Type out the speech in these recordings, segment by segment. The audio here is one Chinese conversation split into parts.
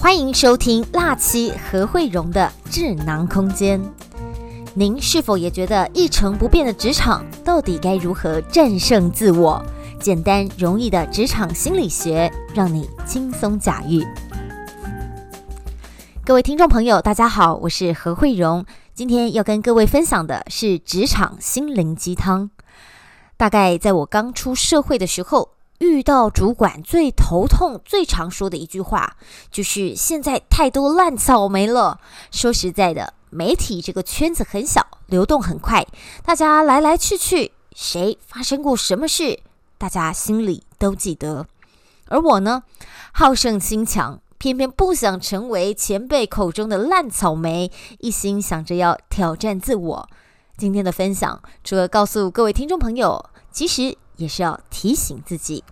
欢迎收听辣妻何慧荣的智囊空间。您是否也觉得一成不变的职场到底该如何战胜自我？简单容易的职场心理学，让你轻松驾驭。各位听众朋友，大家好，我是何慧荣。今天要跟各位分享的是职场心灵鸡汤。大概在我刚出社会的时候，遇到主管最头痛、最常说的一句话，就是现在太多烂草莓了。说实在的，媒体这个圈子很小，流动很快，大家来来去去，谁发生过什么事，大家心里都记得。而我呢，好胜心强。偏偏不想成为前辈口中的烂草莓，一心想着要挑战自我。今天的分享除了告诉各位听众朋友，其实也是要提醒自己：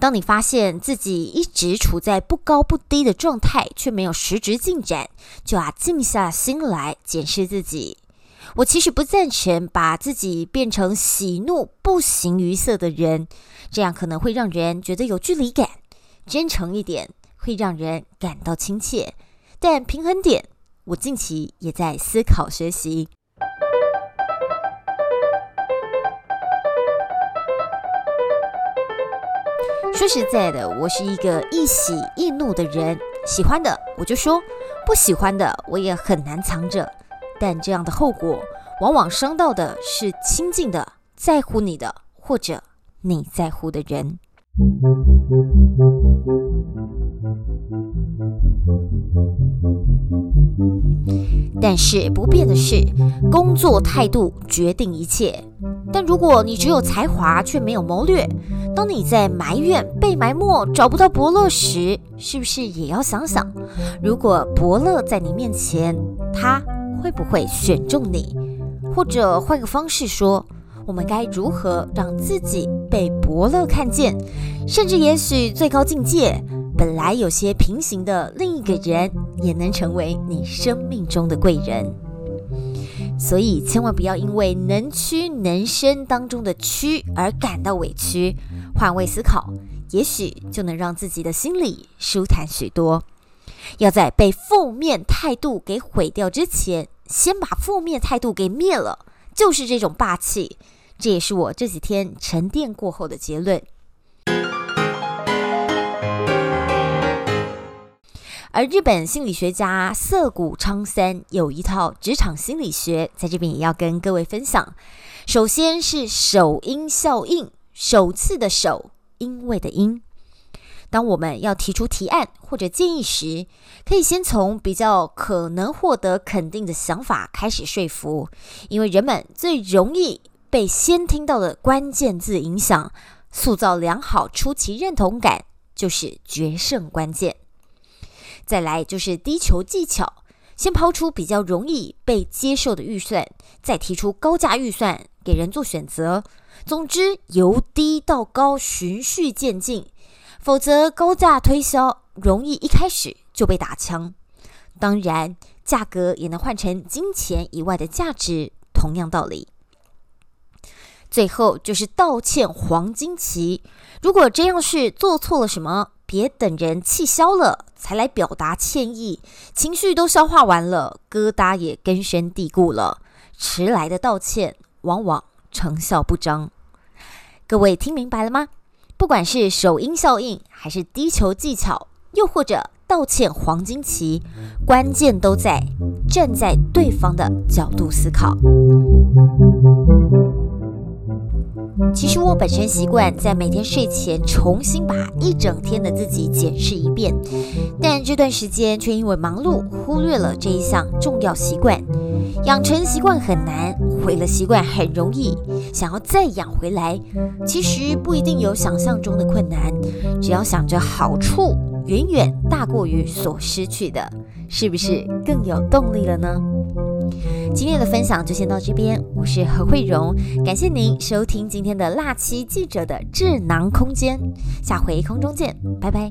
当你发现自己一直处在不高不低的状态，却没有实质进展，就要静下心来检视自己。我其实不赞成把自己变成喜怒不形于色的人，这样可能会让人觉得有距离感。真诚一点会让人感到亲切，但平衡点，我近期也在思考学习。说实在的，我是一个易喜易怒的人，喜欢的我就说，不喜欢的我也很难藏着。但这样的后果，往往伤到的是亲近的、在乎你的，或者你在乎的人。但是不变的是，工作态度决定一切。但如果你只有才华却没有谋略，当你在埋怨被埋没找不到伯乐时，是不是也要想想，如果伯乐在你面前，他会不会选中你？或者换个方式说。我们该如何让自己被伯乐看见？甚至也许最高境界，本来有些平行的另一个人，也能成为你生命中的贵人。所以千万不要因为能屈能伸当中的屈而感到委屈，换位思考，也许就能让自己的心里舒坦许多。要在被负面态度给毁掉之前，先把负面态度给灭了，就是这种霸气。这也是我这几天沉淀过后的结论。而日本心理学家涩谷昌三有一套职场心理学，在这边也要跟各位分享。首先是首因效应，首次的首，因为的因。当我们要提出提案或者建议时，可以先从比较可能获得肯定的想法开始说服，因为人们最容易。被先听到的关键字影响，塑造良好初期认同感，就是决胜关键。再来就是低球技巧，先抛出比较容易被接受的预算，再提出高价预算给人做选择。总之，由低到高，循序渐进，否则高价推销容易一开始就被打枪。当然，价格也能换成金钱以外的价值，同样道理。最后就是道歉黄金期。如果这样是做错了什么，别等人气消了才来表达歉意，情绪都消化完了，疙瘩也根深蒂固了，迟来的道歉往往成效不彰。各位听明白了吗？不管是首因效应，还是低球技巧，又或者道歉黄金期，关键都在站在对方的角度思考。其实我本身习惯在每天睡前重新把一整天的自己检视一遍，但这段时间却因为忙碌忽略了这一项重要习惯。养成习惯很难，毁了习惯很容易。想要再养回来，其实不一定有想象中的困难，只要想着好处远远大过于所失去的，是不是更有动力了呢？今天的分享就先到这边，我是何慧荣，感谢您收听今天的辣七记者的智囊空间，下回空中见，拜拜。